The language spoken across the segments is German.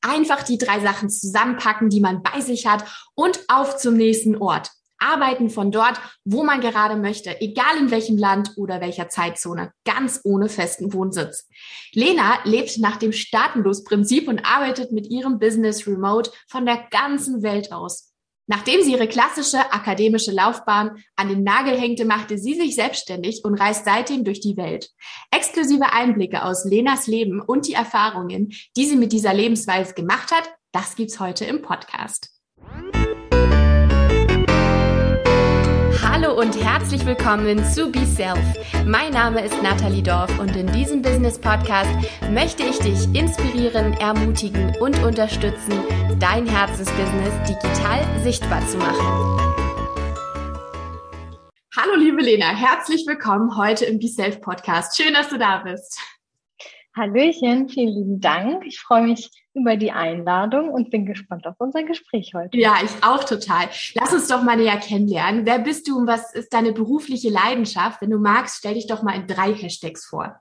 Einfach die drei Sachen zusammenpacken, die man bei sich hat und auf zum nächsten Ort arbeiten von dort, wo man gerade möchte, egal in welchem Land oder welcher Zeitzone, ganz ohne festen Wohnsitz. Lena lebt nach dem Staatenlos-Prinzip und arbeitet mit ihrem Business remote von der ganzen Welt aus. Nachdem sie ihre klassische akademische Laufbahn an den Nagel hängte, machte sie sich selbstständig und reist seitdem durch die Welt. Exklusive Einblicke aus Lenas Leben und die Erfahrungen, die sie mit dieser Lebensweise gemacht hat, das gibt's heute im Podcast. Hallo und herzlich willkommen zu Be Self. Mein Name ist Nathalie Dorf und in diesem Business Podcast möchte ich dich inspirieren, ermutigen und unterstützen, dein Herzensbusiness digital sichtbar zu machen. Hallo liebe Lena, herzlich willkommen heute im Be Self Podcast. Schön, dass du da bist. Hallöchen, vielen lieben Dank. Ich freue mich über die Einladung und bin gespannt auf unser Gespräch heute. Ja, ich auch total. Lass uns doch mal näher kennenlernen. Wer bist du und was ist deine berufliche Leidenschaft? Wenn du magst, stell dich doch mal in drei Hashtags vor.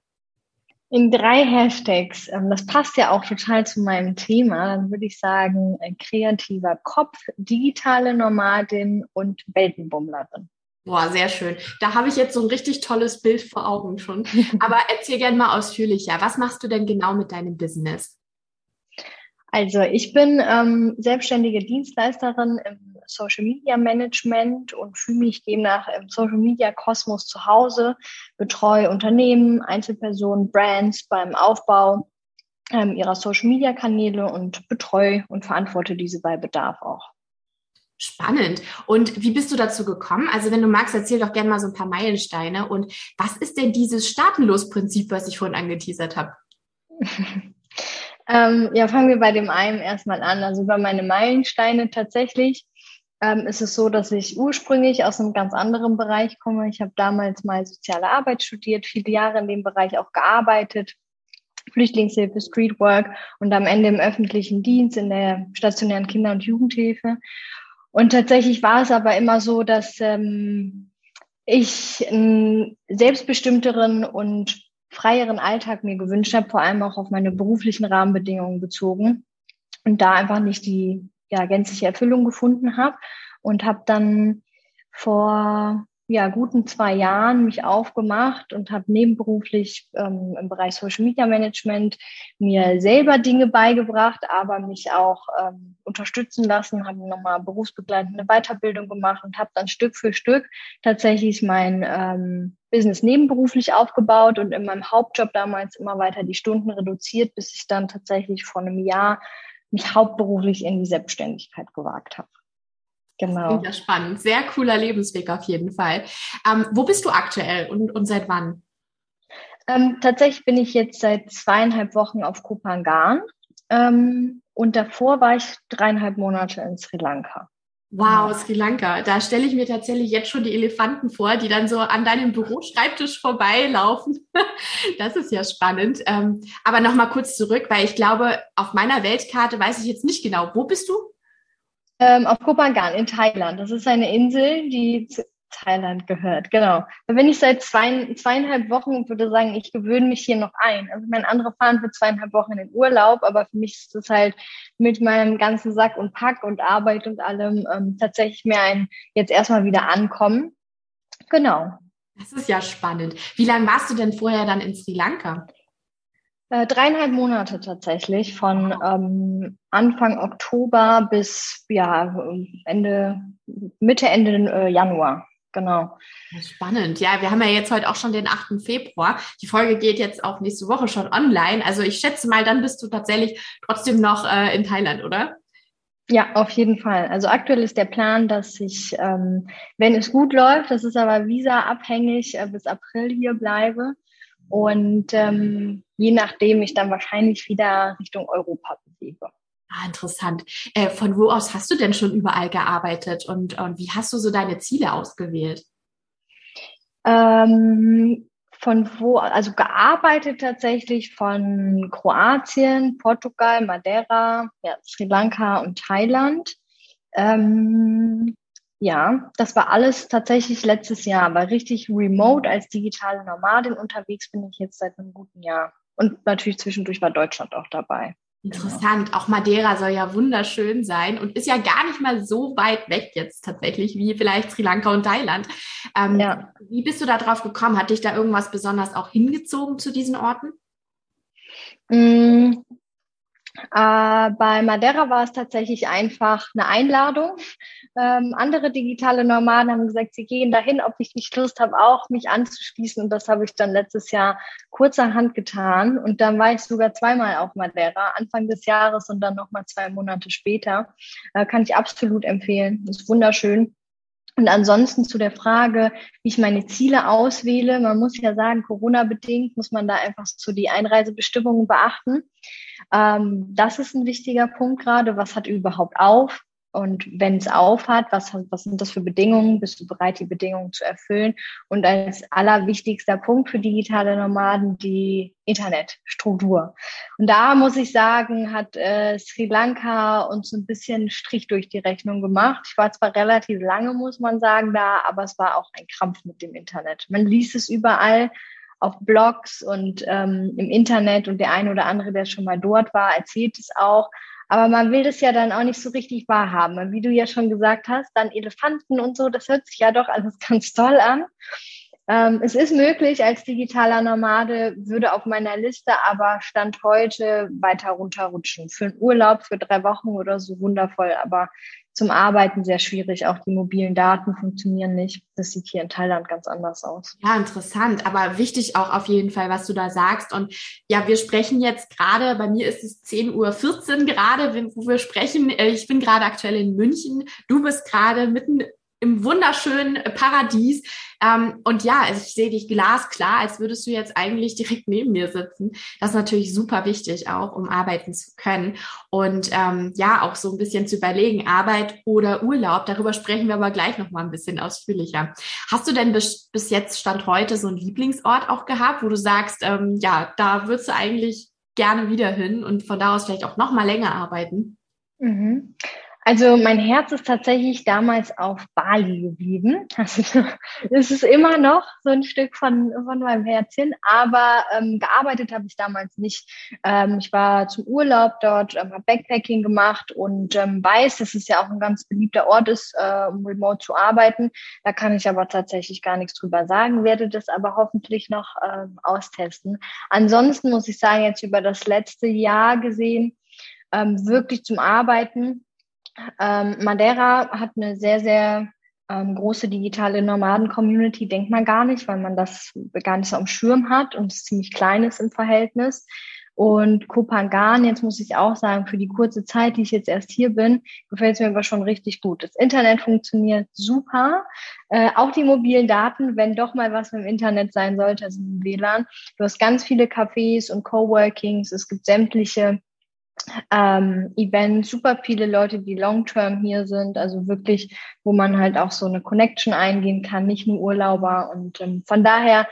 In drei Hashtags. Ähm, das passt ja auch total zu meinem Thema. Dann würde ich sagen, ein kreativer Kopf, digitale Nomadin und Weltenbummlerin. Boah, sehr schön. Da habe ich jetzt so ein richtig tolles Bild vor Augen schon. Aber erzähl gerne mal ausführlicher. Was machst du denn genau mit deinem Business? Also ich bin ähm, selbstständige Dienstleisterin im Social Media Management und fühle mich demnach im Social Media Kosmos zu Hause, betreue Unternehmen, Einzelpersonen, Brands beim Aufbau ähm, ihrer Social Media Kanäle und betreue und verantworte diese bei Bedarf auch. Spannend. Und wie bist du dazu gekommen? Also wenn du magst, erzähl doch gerne mal so ein paar Meilensteine. Und was ist denn dieses Staatenlos-Prinzip, was ich vorhin angeteasert habe? ähm, ja, fangen wir bei dem einen erstmal an. Also bei meine Meilensteine tatsächlich ähm, ist es so, dass ich ursprünglich aus einem ganz anderen Bereich komme. Ich habe damals mal soziale Arbeit studiert, viele Jahre in dem Bereich auch gearbeitet. Flüchtlingshilfe, Streetwork und am Ende im öffentlichen Dienst in der stationären Kinder- und Jugendhilfe. Und tatsächlich war es aber immer so, dass ähm, ich einen selbstbestimmteren und freieren Alltag mir gewünscht habe, vor allem auch auf meine beruflichen Rahmenbedingungen bezogen und da einfach nicht die ja, gänzliche Erfüllung gefunden habe und habe dann vor ja, guten zwei Jahren mich aufgemacht und habe nebenberuflich ähm, im Bereich Social Media Management mir selber Dinge beigebracht, aber mich auch ähm, unterstützen lassen, habe nochmal berufsbegleitende Weiterbildung gemacht und habe dann Stück für Stück tatsächlich mein ähm, Business nebenberuflich aufgebaut und in meinem Hauptjob damals immer weiter die Stunden reduziert, bis ich dann tatsächlich vor einem Jahr mich hauptberuflich in die Selbstständigkeit gewagt habe. Genau. Ja, spannend. Sehr cooler Lebensweg auf jeden Fall. Ähm, wo bist du aktuell und, und seit wann? Ähm, tatsächlich bin ich jetzt seit zweieinhalb Wochen auf Kupangan. Ähm, und davor war ich dreieinhalb Monate in Sri Lanka. Wow, Sri Lanka. Da stelle ich mir tatsächlich jetzt schon die Elefanten vor, die dann so an deinem Büroschreibtisch vorbeilaufen. das ist ja spannend. Ähm, aber nochmal kurz zurück, weil ich glaube, auf meiner Weltkarte weiß ich jetzt nicht genau. Wo bist du? Ähm, auf Kopangan in Thailand. Das ist eine Insel, die zu Thailand gehört. Genau. Da bin ich seit zwei, zweieinhalb Wochen und würde sagen, ich gewöhne mich hier noch ein. Also mein andere fahren für zweieinhalb Wochen in den Urlaub, aber für mich ist es halt mit meinem ganzen Sack und Pack und Arbeit und allem ähm, tatsächlich mehr ein jetzt erstmal wieder ankommen. Genau. Das ist ja spannend. Wie lange warst du denn vorher dann in Sri Lanka? Äh, dreieinhalb Monate tatsächlich, von ähm, Anfang Oktober bis ja Ende Mitte Ende äh, Januar. Genau. Spannend. Ja, wir haben ja jetzt heute auch schon den 8. Februar. Die Folge geht jetzt auch nächste Woche schon online. Also ich schätze mal, dann bist du tatsächlich trotzdem noch äh, in Thailand, oder? Ja, auf jeden Fall. Also aktuell ist der Plan, dass ich, ähm, wenn es gut läuft, das ist aber visa-abhängig, äh, bis April hier bleibe. Und ähm, je nachdem ich dann wahrscheinlich wieder Richtung Europa bewege. Ah, interessant. Äh, von wo aus hast du denn schon überall gearbeitet und, und wie hast du so deine Ziele ausgewählt? Ähm, von wo, also gearbeitet tatsächlich von Kroatien, Portugal, Madeira, ja, Sri Lanka und Thailand. Ähm, ja, das war alles tatsächlich letztes Jahr, aber richtig remote als digitale Nomadin unterwegs bin ich jetzt seit einem guten Jahr. Und natürlich zwischendurch war Deutschland auch dabei. Interessant. Auch Madeira soll ja wunderschön sein und ist ja gar nicht mal so weit weg jetzt tatsächlich wie vielleicht Sri Lanka und Thailand. Ähm, ja. Wie bist du da drauf gekommen? Hat dich da irgendwas besonders auch hingezogen zu diesen Orten? Äh, bei Madeira war es tatsächlich einfach eine Einladung. Ähm, andere digitale Nomaden haben gesagt, sie gehen dahin, ob ich nicht Lust habe, auch mich anzuschließen. Und das habe ich dann letztes Jahr kurzerhand getan. Und dann war ich sogar zweimal auf Madeira, Anfang des Jahres und dann nochmal zwei Monate später. Äh, kann ich absolut empfehlen. Ist wunderschön. Und ansonsten zu der Frage, wie ich meine Ziele auswähle. Man muss ja sagen, Corona-bedingt muss man da einfach so die Einreisebestimmungen beachten. Ähm, das ist ein wichtiger Punkt gerade. Was hat überhaupt auf? Und wenn es aufhat, was, was sind das für Bedingungen? Bist du bereit, die Bedingungen zu erfüllen? Und als allerwichtigster Punkt für digitale Nomaden die Internetstruktur. Und da muss ich sagen, hat äh, Sri Lanka uns ein bisschen Strich durch die Rechnung gemacht. Ich war zwar relativ lange, muss man sagen, da, aber es war auch ein Krampf mit dem Internet. Man liest es überall auf Blogs und ähm, im Internet und der eine oder andere, der schon mal dort war, erzählt es auch. Aber man will das ja dann auch nicht so richtig wahrhaben. Und wie du ja schon gesagt hast, dann Elefanten und so, das hört sich ja doch alles ganz toll an. Ähm, es ist möglich als digitaler Nomade, würde auf meiner Liste aber Stand heute weiter runterrutschen. Für einen Urlaub für drei Wochen oder so wundervoll, aber zum Arbeiten sehr schwierig. Auch die mobilen Daten funktionieren nicht. Das sieht hier in Thailand ganz anders aus. Ja, interessant, aber wichtig auch auf jeden Fall, was du da sagst. Und ja, wir sprechen jetzt gerade, bei mir ist es 10.14 Uhr gerade, wo wir sprechen. Äh, ich bin gerade aktuell in München. Du bist gerade mitten im wunderschönen Paradies. Ähm, und ja, also ich sehe dich glasklar, als würdest du jetzt eigentlich direkt neben mir sitzen. Das ist natürlich super wichtig auch, um arbeiten zu können. Und ähm, ja, auch so ein bisschen zu überlegen, Arbeit oder Urlaub. Darüber sprechen wir aber gleich noch mal ein bisschen ausführlicher. Hast du denn bis, bis jetzt Stand heute so einen Lieblingsort auch gehabt, wo du sagst, ähm, ja, da würdest du eigentlich gerne wieder hin und von da aus vielleicht auch noch mal länger arbeiten? Mhm. Also mein Herz ist tatsächlich damals auf Bali geblieben. Also es ist immer noch so ein Stück von, von meinem Herzchen, aber ähm, gearbeitet habe ich damals nicht. Ähm, ich war zum Urlaub dort, ähm, habe Backpacking gemacht und ähm, weiß, dass es ja auch ein ganz beliebter Ort ist, äh, um remote zu arbeiten. Da kann ich aber tatsächlich gar nichts drüber sagen, werde das aber hoffentlich noch ähm, austesten. Ansonsten muss ich sagen, jetzt über das letzte Jahr gesehen, ähm, wirklich zum Arbeiten ähm, Madeira hat eine sehr, sehr ähm, große digitale Nomaden-Community, denkt man gar nicht, weil man das gar nicht so am Schirm hat und es ziemlich klein ist im Verhältnis. Und Kopangan, jetzt muss ich auch sagen, für die kurze Zeit, die ich jetzt erst hier bin, gefällt es mir aber schon richtig gut. Das Internet funktioniert super. Äh, auch die mobilen Daten, wenn doch mal was im Internet sein sollte, also im WLAN. Du hast ganz viele Cafés und Coworkings. Es gibt sämtliche ähm, Events, super viele Leute, die long-term hier sind, also wirklich, wo man halt auch so eine Connection eingehen kann, nicht nur Urlauber. Und ähm, von daher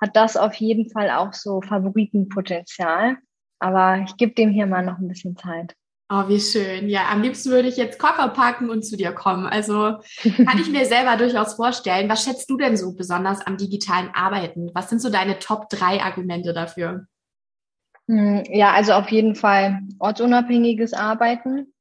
hat das auf jeden Fall auch so Favoritenpotenzial. Aber ich gebe dem hier mal noch ein bisschen Zeit. Oh, wie schön. Ja, am liebsten würde ich jetzt Koffer packen und zu dir kommen. Also kann ich mir selber durchaus vorstellen. Was schätzt du denn so besonders am digitalen Arbeiten? Was sind so deine Top drei Argumente dafür? Hm, ja, also auf jeden Fall ortsunabhängiges Arbeiten.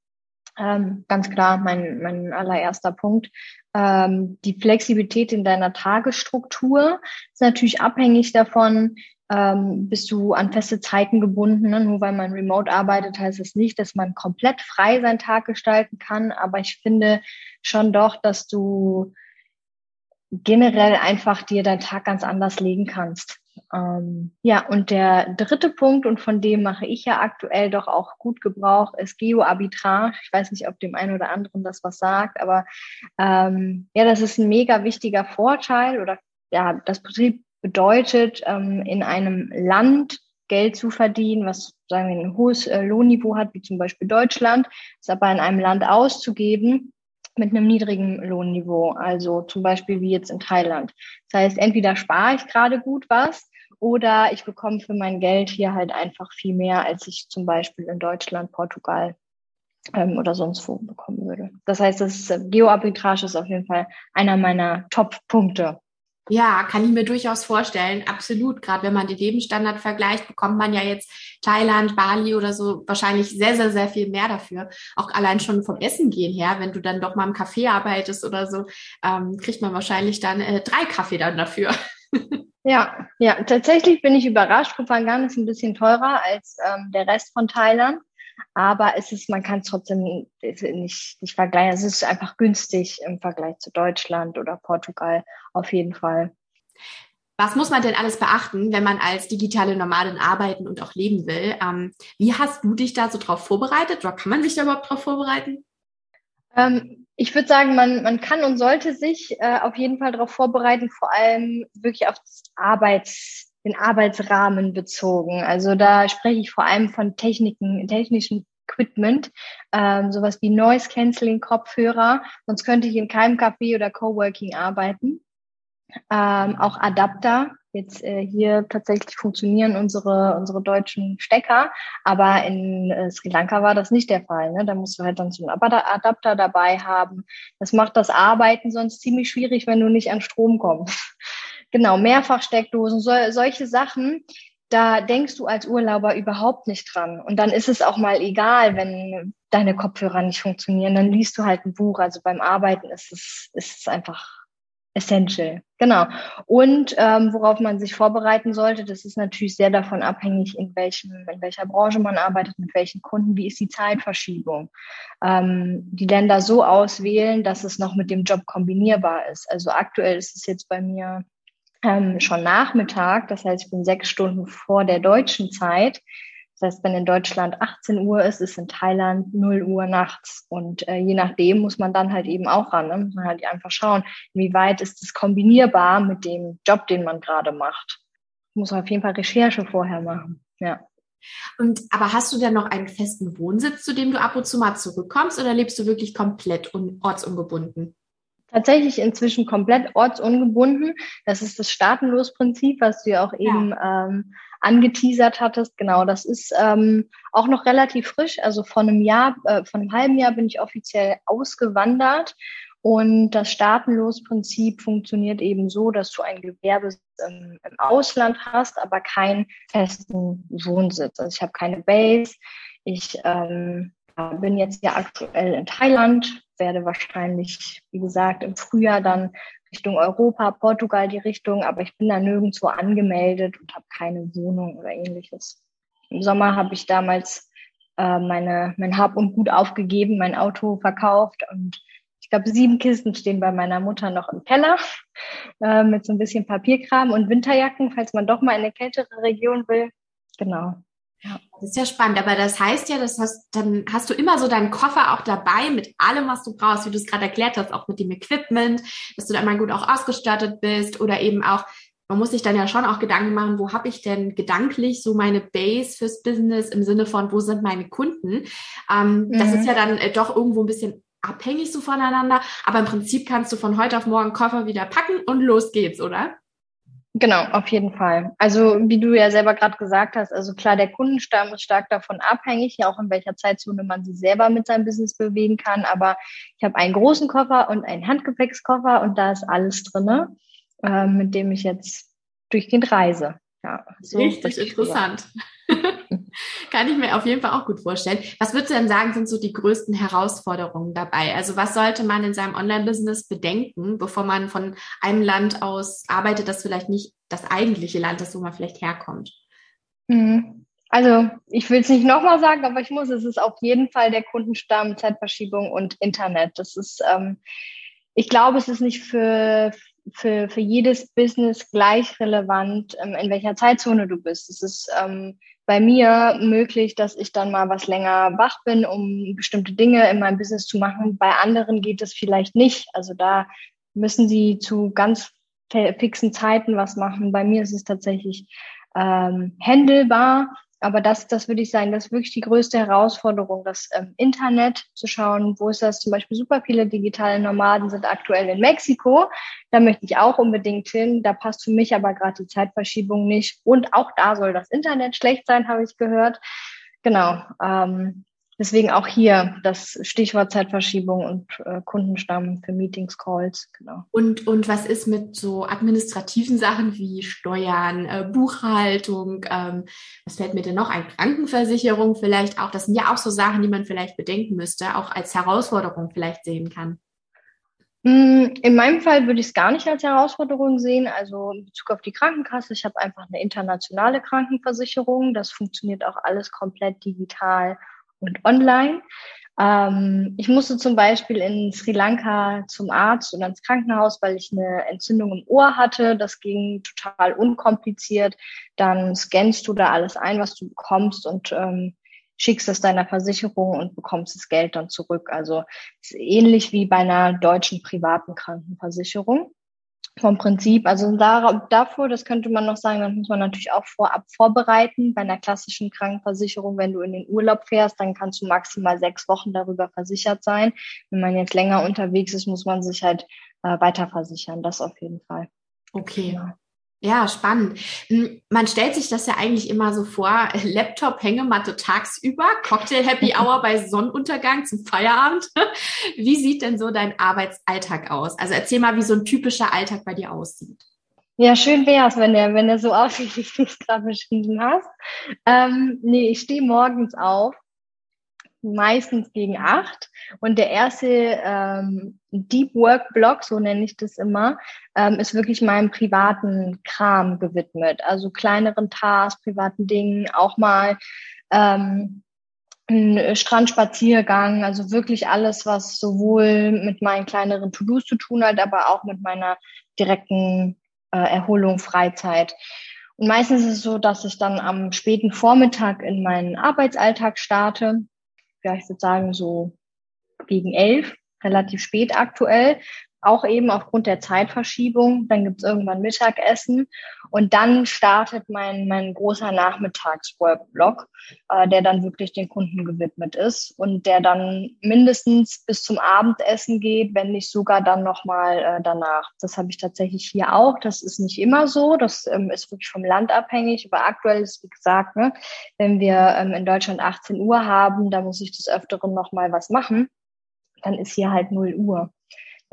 Ähm, ganz klar, mein, mein allererster Punkt. Ähm, die Flexibilität in deiner Tagesstruktur ist natürlich abhängig davon, ähm, bist du an feste Zeiten gebunden. Ne? Nur weil man remote arbeitet, heißt es das nicht, dass man komplett frei seinen Tag gestalten kann. Aber ich finde schon doch, dass du generell einfach dir deinen Tag ganz anders legen kannst. Ähm, ja, und der dritte Punkt, und von dem mache ich ja aktuell doch auch gut Gebrauch, ist Geoarbitrage. Ich weiß nicht, ob dem einen oder anderen das was sagt, aber ähm, ja, das ist ein mega wichtiger Vorteil oder ja, das Prinzip bedeutet, ähm, in einem Land Geld zu verdienen, was sagen wir ein hohes äh, Lohnniveau hat, wie zum Beispiel Deutschland, es aber in einem Land auszugeben, mit einem niedrigen Lohnniveau, also zum Beispiel wie jetzt in Thailand. Das heißt, entweder spare ich gerade gut was oder ich bekomme für mein Geld hier halt einfach viel mehr, als ich zum Beispiel in Deutschland, Portugal ähm, oder sonst wo bekommen würde. Das heißt, das Geoarbitrage ist auf jeden Fall einer meiner Top-Punkte. Ja, kann ich mir durchaus vorstellen. Absolut. Gerade wenn man den Lebensstandard vergleicht, bekommt man ja jetzt Thailand, Bali oder so wahrscheinlich sehr, sehr, sehr viel mehr dafür. Auch allein schon vom Essen gehen her, wenn du dann doch mal im Café arbeitest oder so, ähm, kriegt man wahrscheinlich dann äh, drei Kaffee dann dafür. Ja, ja, tatsächlich bin ich überrascht. Kopangan ist ein bisschen teurer als ähm, der Rest von Thailand. Aber es ist, man kann es trotzdem nicht, nicht vergleichen. Es ist einfach günstig im Vergleich zu Deutschland oder Portugal auf jeden Fall. Was muss man denn alles beachten, wenn man als digitale Nomadin arbeiten und auch leben will? Ähm, wie hast du dich da so drauf vorbereitet oder kann man sich da überhaupt drauf vorbereiten? Ähm, ich würde sagen, man, man kann und sollte sich äh, auf jeden Fall darauf vorbereiten, vor allem wirklich auf das Arbeits, den Arbeitsrahmen bezogen. Also da spreche ich vor allem von Techniken, technischen Equipment, ähm, sowas wie Noise Cancelling Kopfhörer. Sonst könnte ich in keinem Café oder Coworking arbeiten. Ähm, auch Adapter. Jetzt äh, hier tatsächlich funktionieren unsere unsere deutschen Stecker, aber in äh, Sri Lanka war das nicht der Fall. Ne? Da musst du halt dann so einen Adapter dabei haben. Das macht das Arbeiten sonst ziemlich schwierig, wenn du nicht an Strom kommst. Genau, Mehrfachsteckdosen, so, solche Sachen, da denkst du als Urlauber überhaupt nicht dran. Und dann ist es auch mal egal, wenn deine Kopfhörer nicht funktionieren, dann liest du halt ein Buch. Also beim Arbeiten ist es, ist es einfach essential. Genau. Und ähm, worauf man sich vorbereiten sollte, das ist natürlich sehr davon abhängig, in welchem, in welcher Branche man arbeitet, mit welchen Kunden, wie ist die Zeitverschiebung. Ähm, die Länder so auswählen, dass es noch mit dem Job kombinierbar ist. Also aktuell ist es jetzt bei mir ähm, schon Nachmittag. Das heißt, ich bin sechs Stunden vor der deutschen Zeit. Das heißt, wenn in Deutschland 18 Uhr ist, ist in Thailand 0 Uhr nachts. Und äh, je nachdem muss man dann halt eben auch ran. Ne? Muss man halt einfach schauen, inwieweit ist es kombinierbar mit dem Job, den man gerade macht. Muss auf jeden Fall Recherche vorher machen. Ja. Und aber hast du denn noch einen festen Wohnsitz, zu dem du ab und zu mal zurückkommst, oder lebst du wirklich komplett ortsungebunden? tatsächlich inzwischen komplett ortsungebunden. Das ist das Staatenlos-Prinzip, was du ja auch eben ähm, angeteasert hattest. Genau, das ist ähm, auch noch relativ frisch. Also von einem Jahr, äh, von einem halben Jahr bin ich offiziell ausgewandert. Und das Staatenlos-Prinzip funktioniert eben so, dass du ein Gewerbe im, im Ausland hast, aber keinen festen Wohnsitz. Also ich habe keine Base. Ich ähm, bin jetzt ja aktuell in Thailand, werde wahrscheinlich, wie gesagt, im Frühjahr dann Richtung Europa, Portugal die Richtung, aber ich bin da nirgendwo angemeldet und habe keine Wohnung oder ähnliches. Im Sommer habe ich damals äh, meine, mein Hab und Gut aufgegeben, mein Auto verkauft und ich glaube, sieben Kisten stehen bei meiner Mutter noch im Keller äh, mit so ein bisschen Papierkram und Winterjacken, falls man doch mal in eine kältere Region will. Genau. Ja, das ist ja spannend, aber das heißt ja, das hast, dann hast du immer so deinen Koffer auch dabei mit allem, was du brauchst, wie du es gerade erklärt hast, auch mit dem Equipment, dass du da immer gut auch ausgestattet bist oder eben auch, man muss sich dann ja schon auch Gedanken machen, wo habe ich denn gedanklich so meine Base fürs Business im Sinne von, wo sind meine Kunden? Ähm, mhm. Das ist ja dann äh, doch irgendwo ein bisschen abhängig so voneinander, aber im Prinzip kannst du von heute auf morgen Koffer wieder packen und los geht's, oder? Genau, auf jeden Fall. Also wie du ja selber gerade gesagt hast, also klar, der Kundenstamm ist stark davon abhängig, ja auch in welcher Zeitzone man sich selber mit seinem Business bewegen kann. Aber ich habe einen großen Koffer und einen Handgepäckskoffer und da ist alles drinne, äh, mit dem ich jetzt durchgehend reise. Ja, so richtig interessant. Kann ich mir auf jeden Fall auch gut vorstellen. Was würdest du denn sagen, sind so die größten Herausforderungen dabei? Also was sollte man in seinem Online-Business bedenken, bevor man von einem Land aus arbeitet, das vielleicht nicht das eigentliche Land ist, wo man vielleicht herkommt? Mhm. Also ich will es nicht nochmal sagen, aber ich muss, es ist auf jeden Fall der Kundenstamm, Zeitverschiebung und Internet. Das ist, ähm, ich glaube, es ist nicht für, für, für jedes Business gleich relevant, ähm, in welcher Zeitzone du bist. Es ist ähm, bei mir möglich, dass ich dann mal was länger wach bin, um bestimmte Dinge in meinem Business zu machen. Bei anderen geht es vielleicht nicht. Also da müssen sie zu ganz fixen Zeiten was machen. Bei mir ist es tatsächlich ähm, händelbar aber das, das würde ich sagen, das ist wirklich die größte Herausforderung, das ähm, Internet zu schauen, wo ist das zum Beispiel super viele digitale Nomaden sind aktuell in Mexiko. Da möchte ich auch unbedingt hin. Da passt für mich aber gerade die Zeitverschiebung nicht. Und auch da soll das Internet schlecht sein, habe ich gehört. Genau. Ähm, deswegen auch hier das Stichwort Zeitverschiebung und äh, Kundenstamm für Meetings, Calls, genau. Und, und was ist mit so administrativen Sachen wie Steuern, äh, Buchhaltung? Ähm, was fällt mir denn noch ein? Krankenversicherung vielleicht auch. Das sind ja auch so Sachen, die man vielleicht bedenken müsste, auch als Herausforderung vielleicht sehen kann. Mm, in meinem Fall würde ich es gar nicht als Herausforderung sehen. Also in Bezug auf die Krankenkasse, ich habe einfach eine internationale Krankenversicherung. Das funktioniert auch alles komplett digital und online. Ähm, ich musste zum Beispiel in Sri Lanka zum Arzt und ans Krankenhaus, weil ich eine Entzündung im Ohr hatte. Das ging total unkompliziert. Dann scannst du da alles ein, was du bekommst und ähm, schickst es deiner Versicherung und bekommst das Geld dann zurück. Also ähnlich wie bei einer deutschen privaten Krankenversicherung vom Prinzip. Also da, davor, das könnte man noch sagen, das muss man natürlich auch vorab vorbereiten. Bei einer klassischen Krankenversicherung, wenn du in den Urlaub fährst, dann kannst du maximal sechs Wochen darüber versichert sein. Wenn man jetzt länger unterwegs ist, muss man sich halt äh, weiter versichern. Das auf jeden Fall. Okay. Genau. Ja, spannend. Hm, man stellt sich das ja eigentlich immer so vor, Laptop, Hängematte tagsüber, Cocktail Happy Hour bei Sonnenuntergang zum Feierabend. Wie sieht denn so dein Arbeitsalltag aus? Also erzähl mal, wie so ein typischer Alltag bei dir aussieht. Ja, schön wäre es, wenn der, wenn der so aussieht, wie du es gerade beschrieben hast. Ähm, nee, ich stehe morgens auf, meistens gegen acht. Und der erste ähm, Deep Work Block, so nenne ich das immer, ähm, ist wirklich meinem privaten Kram gewidmet. Also kleineren Tasks, privaten Dingen, auch mal ähm, ein Strandspaziergang, also wirklich alles, was sowohl mit meinen kleineren To-Dos zu tun hat, aber auch mit meiner direkten äh, Erholung, Freizeit. Und meistens ist es so, dass ich dann am späten Vormittag in meinen Arbeitsalltag starte ja, ich würde sagen, so gegen elf, relativ spät aktuell. Auch eben aufgrund der Zeitverschiebung. Dann gibt's irgendwann Mittagessen. Und dann startet mein, mein großer Nachmittags-Workblock, äh, der dann wirklich den Kunden gewidmet ist und der dann mindestens bis zum Abendessen geht, wenn nicht sogar dann nochmal äh, danach. Das habe ich tatsächlich hier auch. Das ist nicht immer so. Das ähm, ist wirklich vom Land abhängig. Aber aktuell ist, wie gesagt, ne, wenn wir ähm, in Deutschland 18 Uhr haben, da muss ich des Öfteren nochmal was machen. Dann ist hier halt 0 Uhr.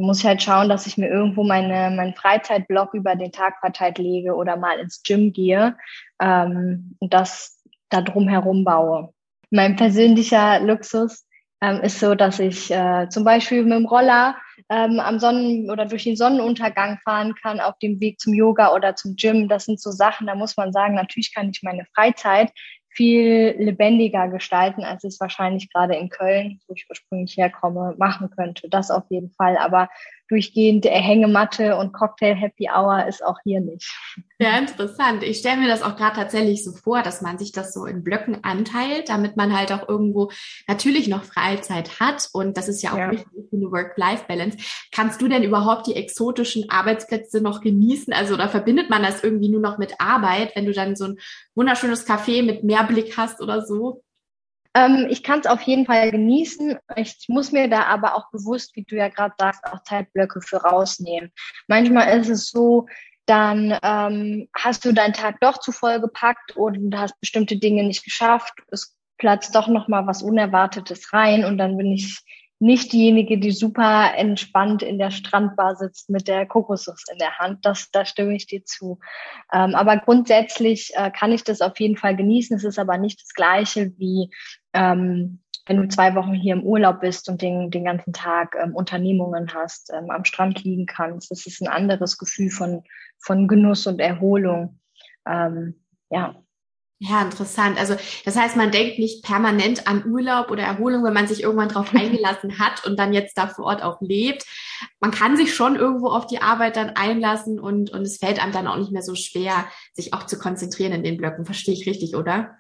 Muss ich halt schauen, dass ich mir irgendwo meine, meinen Freizeitblock über den Tag verteilt lege oder mal ins Gym gehe ähm, und das da drum herum baue. Mein persönlicher Luxus ähm, ist so, dass ich äh, zum Beispiel mit dem Roller ähm, am Sonnen- oder durch den Sonnenuntergang fahren kann auf dem Weg zum Yoga oder zum Gym. Das sind so Sachen, da muss man sagen, natürlich kann ich meine Freizeit viel lebendiger gestalten, als es wahrscheinlich gerade in Köln, wo ich ursprünglich herkomme, machen könnte. Das auf jeden Fall. Aber durchgehend Hängematte und Cocktail Happy Hour ist auch hier nicht. Ja, interessant. Ich stelle mir das auch gerade tatsächlich so vor, dass man sich das so in Blöcken anteilt, damit man halt auch irgendwo natürlich noch Freizeit hat. Und das ist ja auch ja. wichtig für eine Work-Life-Balance. Kannst du denn überhaupt die exotischen Arbeitsplätze noch genießen? Also, oder verbindet man das irgendwie nur noch mit Arbeit, wenn du dann so ein wunderschönes Café mit Meerblick hast oder so? Ähm, ich kann es auf jeden Fall genießen. Ich muss mir da aber auch bewusst, wie du ja gerade sagst, auch Zeitblöcke für rausnehmen. Manchmal ist es so, dann ähm, hast du deinen Tag doch zu voll gepackt oder du hast bestimmte Dinge nicht geschafft. Es platzt doch noch mal was Unerwartetes rein und dann bin ich nicht diejenige, die super entspannt in der Strandbar sitzt mit der Kokosnuss in der Hand. Das, da stimme ich dir zu. Ähm, aber grundsätzlich äh, kann ich das auf jeden Fall genießen. Es ist aber nicht das Gleiche wie ähm, wenn du zwei Wochen hier im Urlaub bist und den, den ganzen Tag ähm, Unternehmungen hast, ähm, am Strand liegen kannst. Das ist ein anderes Gefühl von, von Genuss und Erholung. Ähm, ja, ja, interessant. Also das heißt, man denkt nicht permanent an Urlaub oder Erholung, wenn man sich irgendwann darauf eingelassen hat und dann jetzt da vor Ort auch lebt. Man kann sich schon irgendwo auf die Arbeit dann einlassen und, und es fällt einem dann auch nicht mehr so schwer, sich auch zu konzentrieren in den Blöcken. Verstehe ich richtig, oder?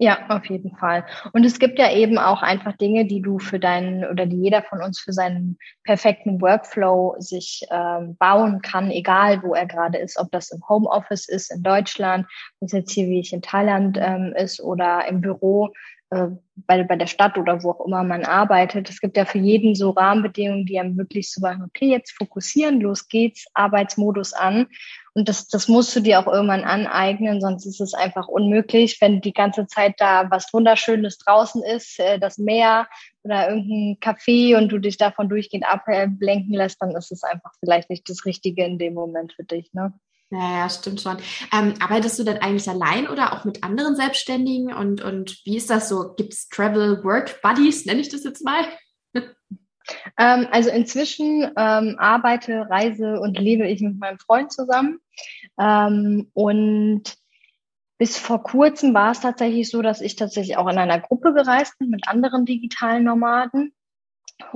Ja, auf jeden Fall. Und es gibt ja eben auch einfach Dinge, die du für deinen oder die jeder von uns für seinen perfekten Workflow sich ähm, bauen kann, egal wo er gerade ist, ob das im Homeoffice ist in Deutschland, ob jetzt hier wie ich in Thailand ähm, ist oder im Büro. Äh, bei, bei der Stadt oder wo auch immer man arbeitet. Es gibt ja für jeden so Rahmenbedingungen, die einem wirklich so sagen, okay, jetzt fokussieren, los geht's, Arbeitsmodus an. Und das, das musst du dir auch irgendwann aneignen, sonst ist es einfach unmöglich, wenn die ganze Zeit da was Wunderschönes draußen ist, äh, das Meer oder irgendein Café und du dich davon durchgehend ablenken lässt, dann ist es einfach vielleicht nicht das Richtige in dem Moment für dich. Ne? Ja, stimmt schon. Ähm, arbeitest du denn eigentlich allein oder auch mit anderen Selbstständigen? Und, und wie ist das so? Gibt es Travel Work Buddies, nenne ich das jetzt mal? Ähm, also inzwischen ähm, arbeite, reise und lebe ich mit meinem Freund zusammen. Ähm, und bis vor kurzem war es tatsächlich so, dass ich tatsächlich auch in einer Gruppe gereist bin mit anderen digitalen Nomaden.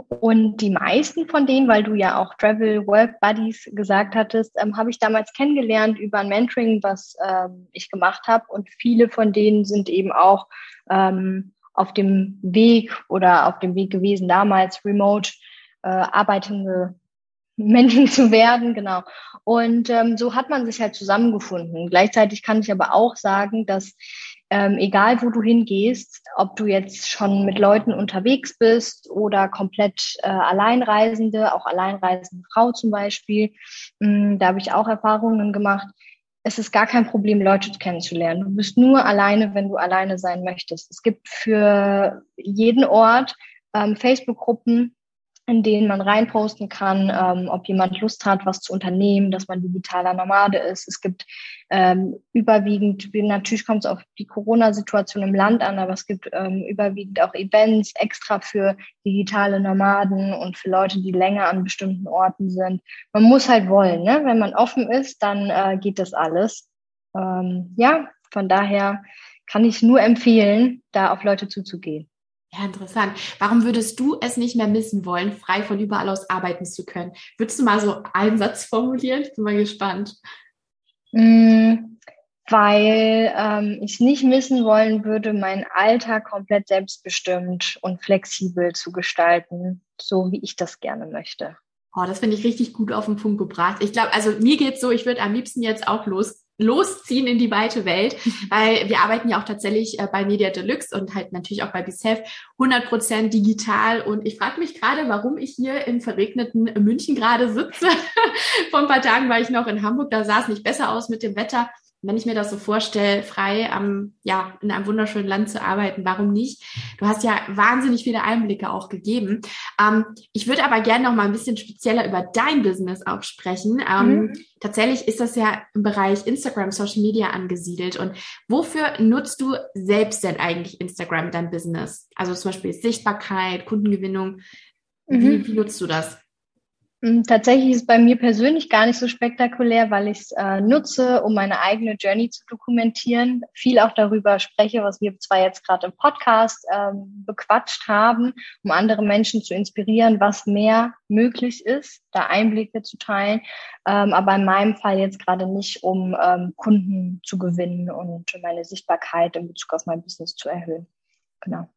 Und die meisten von denen, weil du ja auch Travel Work Buddies gesagt hattest, ähm, habe ich damals kennengelernt über ein Mentoring, was ähm, ich gemacht habe. Und viele von denen sind eben auch ähm, auf dem Weg oder auf dem Weg gewesen, damals remote äh, arbeitende Menschen zu werden, genau. Und ähm, so hat man sich halt zusammengefunden. Gleichzeitig kann ich aber auch sagen, dass ähm, egal wo du hingehst, ob du jetzt schon mit Leuten unterwegs bist oder komplett äh, Alleinreisende, auch alleinreisende Frau zum Beispiel, mh, hm, da habe ich auch Erfahrungen gemacht. Es ist gar kein Problem, Leute kennenzulernen. Du bist nur alleine, wenn du alleine sein möchtest. Es gibt für jeden Ort ähm, Facebook-Gruppen, in denen man reinposten kann, ähm, ob jemand Lust hat, was zu unternehmen, dass man digitaler Nomade ist. Es gibt ähm, überwiegend, natürlich kommt es auf die Corona-Situation im Land an, aber es gibt ähm, überwiegend auch Events extra für digitale Nomaden und für Leute, die länger an bestimmten Orten sind. Man muss halt wollen, ne? wenn man offen ist, dann äh, geht das alles. Ähm, ja, von daher kann ich nur empfehlen, da auf Leute zuzugehen. Ja, interessant. Warum würdest du es nicht mehr missen wollen, frei von überall aus arbeiten zu können? Würdest du mal so einen Satz formulieren? Ich bin mal gespannt. Mm, weil ähm, ich nicht missen wollen würde, meinen Alltag komplett selbstbestimmt und flexibel zu gestalten, so wie ich das gerne möchte. Oh, das finde ich richtig gut auf den Punkt gebracht. Ich glaube, also mir geht's so, ich würde am liebsten jetzt auch los losziehen in die weite Welt, weil wir arbeiten ja auch tatsächlich äh, bei Media Deluxe und halt natürlich auch bei BSF 100 Prozent digital. Und ich frage mich gerade, warum ich hier im verregneten München gerade sitze. Vor ein paar Tagen war ich noch in Hamburg, da sah es nicht besser aus mit dem Wetter wenn ich mir das so vorstelle, frei am, ja, in einem wunderschönen Land zu arbeiten, warum nicht? Du hast ja wahnsinnig viele Einblicke auch gegeben. Ähm, ich würde aber gerne noch mal ein bisschen spezieller über dein Business auch sprechen. Ähm, mhm. Tatsächlich ist das ja im Bereich Instagram, Social Media angesiedelt. Und wofür nutzt du selbst denn eigentlich Instagram, dein Business? Also zum Beispiel Sichtbarkeit, Kundengewinnung. Wie, mhm. wie nutzt du das? Hm, tatsächlich ist es bei mir persönlich gar nicht so spektakulär, weil ich es äh, nutze, um meine eigene Journey zu dokumentieren. Viel auch darüber spreche, was wir zwar jetzt gerade im Podcast ähm, bequatscht haben, um andere Menschen zu inspirieren, was mehr möglich ist, da Einblicke zu teilen. Ähm, aber in meinem Fall jetzt gerade nicht, um ähm, Kunden zu gewinnen und meine Sichtbarkeit in Bezug auf mein Business zu erhöhen. Genau.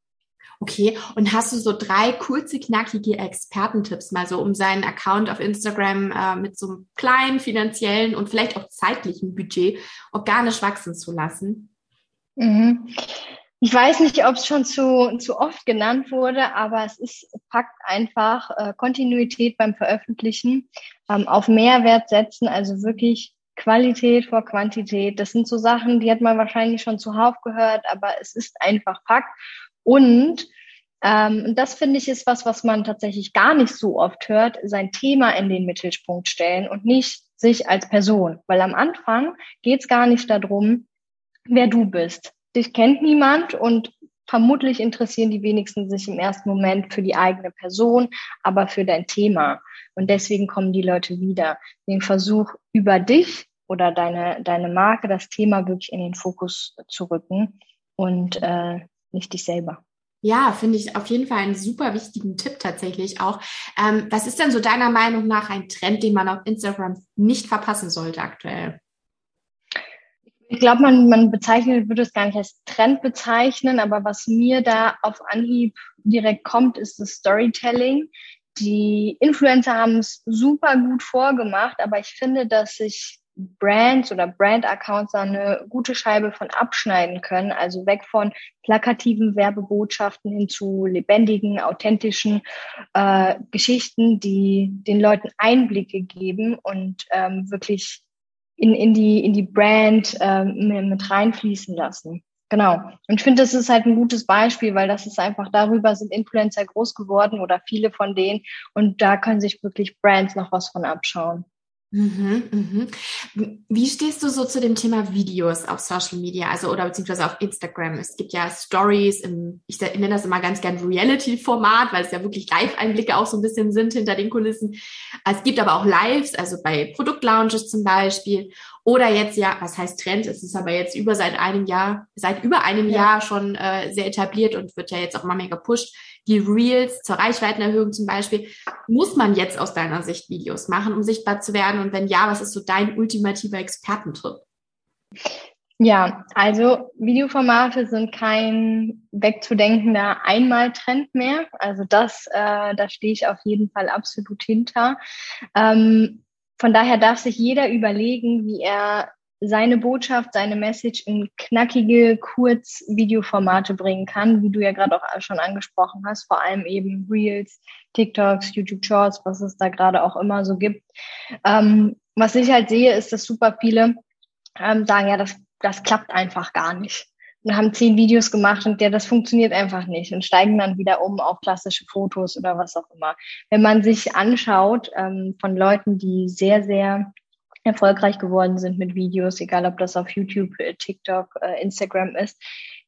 Okay, und hast du so drei kurze, knackige Expertentipps mal so, um seinen Account auf Instagram äh, mit so einem kleinen finanziellen und vielleicht auch zeitlichen Budget organisch wachsen zu lassen? Mhm. Ich weiß nicht, ob es schon zu, zu oft genannt wurde, aber es ist Fakt einfach äh, Kontinuität beim Veröffentlichen, ähm, auf Mehrwert setzen, also wirklich Qualität vor Quantität. Das sind so Sachen, die hat man wahrscheinlich schon zuhauf gehört, aber es ist einfach Fakt. Und ähm, das finde ich ist was, was man tatsächlich gar nicht so oft hört, sein Thema in den Mittelpunkt stellen und nicht sich als Person. Weil am Anfang geht es gar nicht darum, wer du bist. Dich kennt niemand und vermutlich interessieren die wenigsten sich im ersten Moment für die eigene Person, aber für dein Thema. Und deswegen kommen die Leute wieder. Den Versuch über dich oder deine, deine Marke, das Thema wirklich in den Fokus zu rücken und äh, nicht dich selber. Ja, finde ich auf jeden Fall einen super wichtigen Tipp tatsächlich auch. Ähm, was ist denn so deiner Meinung nach ein Trend, den man auf Instagram nicht verpassen sollte aktuell? Ich glaube, man, man bezeichnet, würde es gar nicht als Trend bezeichnen, aber was mir da auf Anhieb direkt kommt, ist das Storytelling. Die Influencer haben es super gut vorgemacht, aber ich finde, dass sich Brands oder Brand-Accounts eine gute Scheibe von abschneiden können, also weg von plakativen Werbebotschaften hin zu lebendigen, authentischen äh, Geschichten, die den Leuten Einblicke geben und ähm, wirklich in, in, die, in die Brand ähm, mit reinfließen lassen. Genau. Und ich finde, das ist halt ein gutes Beispiel, weil das ist einfach darüber sind Influencer groß geworden oder viele von denen. Und da können sich wirklich Brands noch was von abschauen. Mhm, mhm. Wie stehst du so zu dem Thema Videos auf Social Media, also oder beziehungsweise auf Instagram? Es gibt ja Stories im, ich nenne das immer ganz gern Reality-Format, weil es ja wirklich Live-Einblicke auch so ein bisschen sind hinter den Kulissen. Es gibt aber auch Lives, also bei Produktlaunches zum Beispiel. Oder jetzt ja, was heißt Trend? Es ist aber jetzt über seit einem Jahr, seit über einem ja. Jahr schon äh, sehr etabliert und wird ja jetzt auch immer mehr gepusht. Die Reels zur Reichweitenerhöhung zum Beispiel. Muss man jetzt aus deiner Sicht Videos machen, um sichtbar zu werden? Und wenn ja, was ist so dein ultimativer Expertentrip? Ja, also Videoformate sind kein wegzudenkender Einmaltrend mehr. Also das, äh, da stehe ich auf jeden Fall absolut hinter. Ähm, von daher darf sich jeder überlegen, wie er seine Botschaft, seine Message in knackige Kurz-Videoformate bringen kann, wie du ja gerade auch schon angesprochen hast, vor allem eben Reels, TikToks, YouTube Shorts, was es da gerade auch immer so gibt. Ähm, was ich halt sehe, ist, dass super viele ähm, sagen, ja, das, das klappt einfach gar nicht und haben zehn Videos gemacht und der, das funktioniert einfach nicht und steigen dann wieder um auf klassische Fotos oder was auch immer. Wenn man sich anschaut ähm, von Leuten, die sehr, sehr erfolgreich geworden sind mit Videos, egal ob das auf YouTube, äh, TikTok, äh, Instagram ist,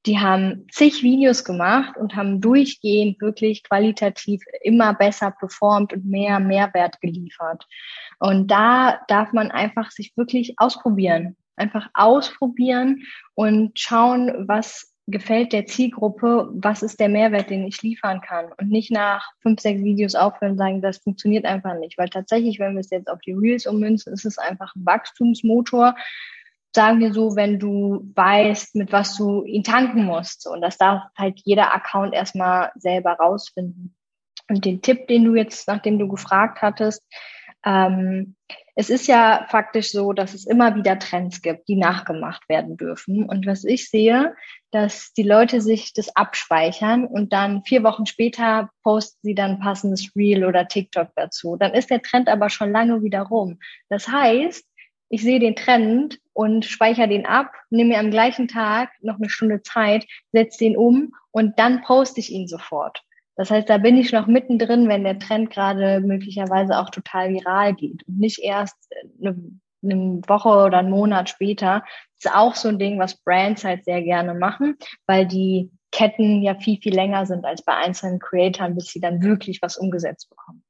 die haben zig Videos gemacht und haben durchgehend wirklich qualitativ immer besser performt und mehr Mehrwert geliefert. Und da darf man einfach sich wirklich ausprobieren einfach ausprobieren und schauen, was gefällt der Zielgruppe, was ist der Mehrwert, den ich liefern kann? Und nicht nach fünf, sechs Videos aufhören und sagen, das funktioniert einfach nicht, weil tatsächlich, wenn wir es jetzt auf die Reels ummünzen, ist es einfach ein Wachstumsmotor, sagen wir so, wenn du weißt, mit was du ihn tanken musst. Und das darf halt jeder Account erstmal selber rausfinden. Und den Tipp, den du jetzt, nachdem du gefragt hattest, ähm, es ist ja faktisch so, dass es immer wieder Trends gibt, die nachgemacht werden dürfen. Und was ich sehe, dass die Leute sich das abspeichern und dann vier Wochen später posten sie dann passendes Reel oder TikTok dazu. Dann ist der Trend aber schon lange wieder rum. Das heißt, ich sehe den Trend und speichere den ab, nehme mir am gleichen Tag noch eine Stunde Zeit, setze den um und dann poste ich ihn sofort. Das heißt, da bin ich noch mittendrin, wenn der Trend gerade möglicherweise auch total viral geht und nicht erst eine, eine Woche oder einen Monat später. Das ist auch so ein Ding, was Brands halt sehr gerne machen, weil die Ketten ja viel, viel länger sind als bei einzelnen Creatoren, bis sie dann wirklich was umgesetzt bekommen.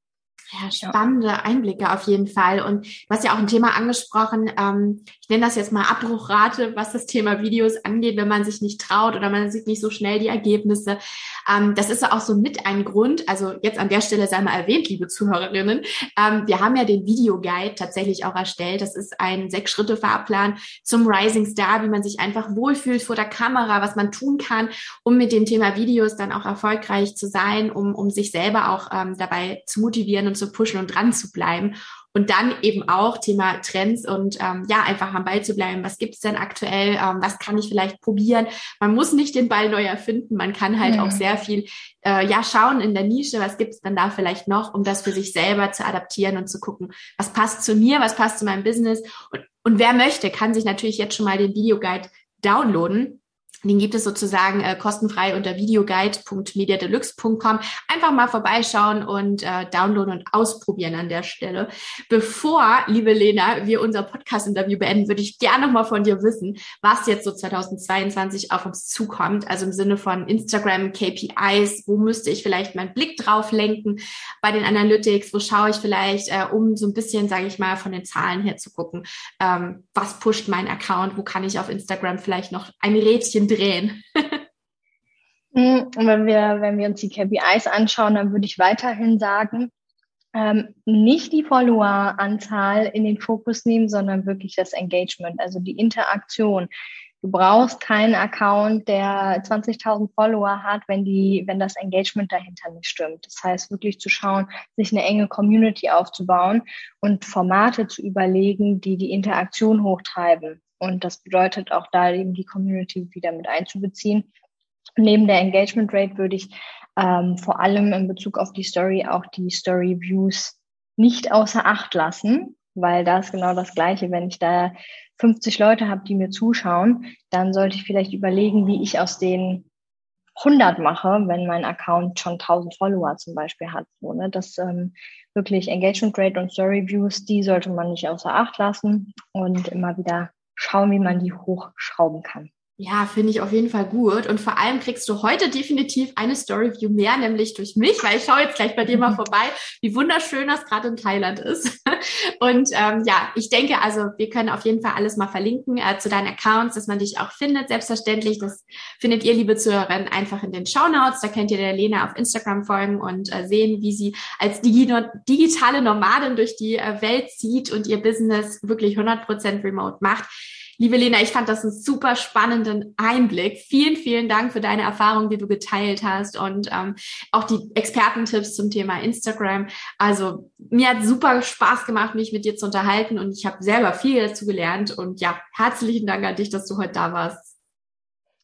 Ja, spannende Einblicke auf jeden Fall. Und du hast ja auch ein Thema angesprochen. Ähm, ich nenne das jetzt mal Abbruchrate, was das Thema Videos angeht, wenn man sich nicht traut oder man sieht nicht so schnell die Ergebnisse. Ähm, das ist auch so mit ein Grund. Also jetzt an der Stelle sei mal erwähnt, liebe Zuhörerinnen. Ähm, wir haben ja den Videoguide tatsächlich auch erstellt. Das ist ein Sechs-Schritte-Fahrplan zum Rising Star, wie man sich einfach wohlfühlt vor der Kamera, was man tun kann, um mit dem Thema Videos dann auch erfolgreich zu sein, um, um sich selber auch ähm, dabei zu motivieren und zu pushen und dran zu bleiben. Und dann eben auch Thema Trends und ähm, ja, einfach am Ball zu bleiben. Was gibt's denn aktuell? Ähm, was kann ich vielleicht probieren? Man muss nicht den Ball neu erfinden. Man kann halt ja. auch sehr viel äh, ja schauen in der Nische, was gibt's dann da vielleicht noch, um das für sich selber zu adaptieren und zu gucken, was passt zu mir, was passt zu meinem Business. Und, und wer möchte, kann sich natürlich jetzt schon mal den Videoguide downloaden. Den gibt es sozusagen äh, kostenfrei unter videoguide.mediadeluxe.com. Einfach mal vorbeischauen und äh, downloaden und ausprobieren an der Stelle. Bevor, liebe Lena, wir unser Podcast-Interview beenden, würde ich gerne noch mal von dir wissen, was jetzt so 2022 auf uns zukommt. Also im Sinne von Instagram, KPIs, wo müsste ich vielleicht meinen Blick drauf lenken bei den Analytics? Wo schaue ich vielleicht, äh, um so ein bisschen, sage ich mal, von den Zahlen her zu gucken, ähm, was pusht mein Account? Wo kann ich auf Instagram vielleicht noch ein Rädchen drehen. Hm, wenn wir, wenn wir uns die KPIs anschauen, dann würde ich weiterhin sagen, ähm, nicht die Follower-Anzahl in den Fokus nehmen, sondern wirklich das Engagement, also die Interaktion. Du brauchst keinen Account, der 20.000 Follower hat, wenn die, wenn das Engagement dahinter nicht stimmt. Das heißt, wirklich zu schauen, sich eine enge Community aufzubauen und Formate zu überlegen, die die Interaktion hochtreiben. Und das bedeutet auch da eben die Community wieder mit einzubeziehen. Neben der Engagement Rate würde ich ähm, vor allem in Bezug auf die Story auch die Story Views nicht außer Acht lassen, weil da ist genau das Gleiche. Wenn ich da 50 Leute habe, die mir zuschauen, dann sollte ich vielleicht überlegen, wie ich aus den 100 mache, wenn mein Account schon 1000 Follower zum Beispiel hat. So, ne? Das ähm, wirklich Engagement Rate und Story Views, die sollte man nicht außer Acht lassen und immer wieder schauen, wie man die hochschrauben kann. Ja, finde ich auf jeden Fall gut. Und vor allem kriegst du heute definitiv eine Storyview mehr, nämlich durch mich, weil ich schaue jetzt gleich bei dir mal vorbei, wie wunderschön das gerade in Thailand ist. Und ähm, ja, ich denke, also wir können auf jeden Fall alles mal verlinken äh, zu deinen Accounts, dass man dich auch findet. Selbstverständlich, das findet ihr, liebe Zuhörerinnen, einfach in den Show Notes. Da könnt ihr der Lena auf Instagram folgen und äh, sehen, wie sie als digi digitale Nomadin durch die äh, Welt zieht und ihr Business wirklich 100% remote macht. Liebe Lena, ich fand das einen super spannenden Einblick. Vielen, vielen Dank für deine Erfahrungen, die du geteilt hast und ähm, auch die Expertentipps zum Thema Instagram. Also mir hat super Spaß gemacht, mich mit dir zu unterhalten und ich habe selber viel dazu gelernt. Und ja, herzlichen Dank an dich, dass du heute da warst.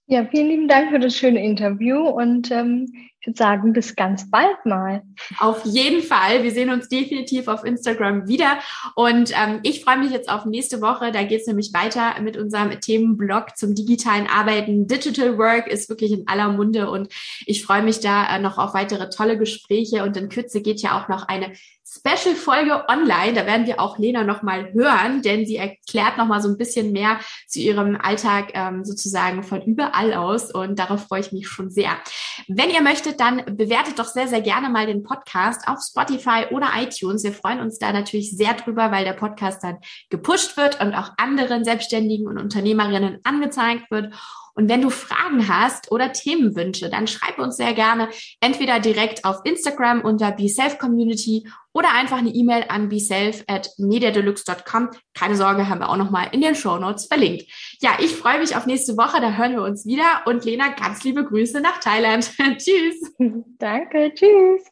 Ja, vielen lieben Dank für das schöne Interview und ähm, ich würde sagen, bis ganz bald mal. Auf jeden Fall. Wir sehen uns definitiv auf Instagram wieder. Und ähm, ich freue mich jetzt auf nächste Woche. Da geht es nämlich weiter mit unserem Themenblog zum digitalen Arbeiten. Digital Work ist wirklich in aller Munde und ich freue mich da äh, noch auf weitere tolle Gespräche. Und in Kürze geht ja auch noch eine Special-Folge online. Da werden wir auch Lena nochmal hören, denn sie erklärt nochmal so ein bisschen mehr zu ihrem Alltag ähm, sozusagen von überall aus und darauf freue ich mich schon sehr. Wenn ihr möchtet, dann bewertet doch sehr, sehr gerne mal den Podcast auf Spotify oder iTunes. Wir freuen uns da natürlich sehr drüber, weil der Podcast dann gepusht wird und auch anderen Selbstständigen und Unternehmerinnen angezeigt wird. Und wenn du Fragen hast oder Themenwünsche, dann schreib uns sehr gerne entweder direkt auf Instagram unter BeSelf oder einfach eine E-Mail an beself at mediadeluxe.com. Keine Sorge, haben wir auch nochmal in den Show Notes verlinkt. Ja, ich freue mich auf nächste Woche, da hören wir uns wieder. Und Lena, ganz liebe Grüße nach Thailand. tschüss. Danke, tschüss.